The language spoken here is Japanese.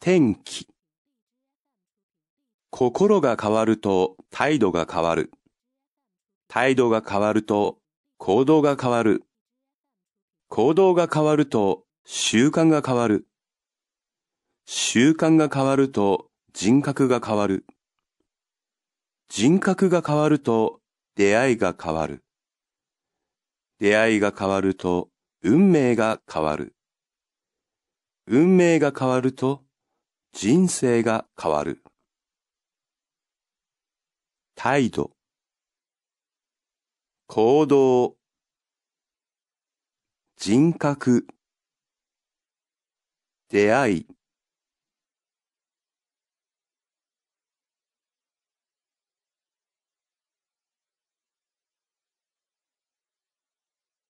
天気。心が変わると態度が変わる。態度が変わると行動が変わる。行動が変わると習慣が変わる。習慣が変わると人格が変わる。人格が変わると出会いが変わる。出会いが変わると運命が変わる。運命が変わると人生が変わる。態度、行動、人格、出会い、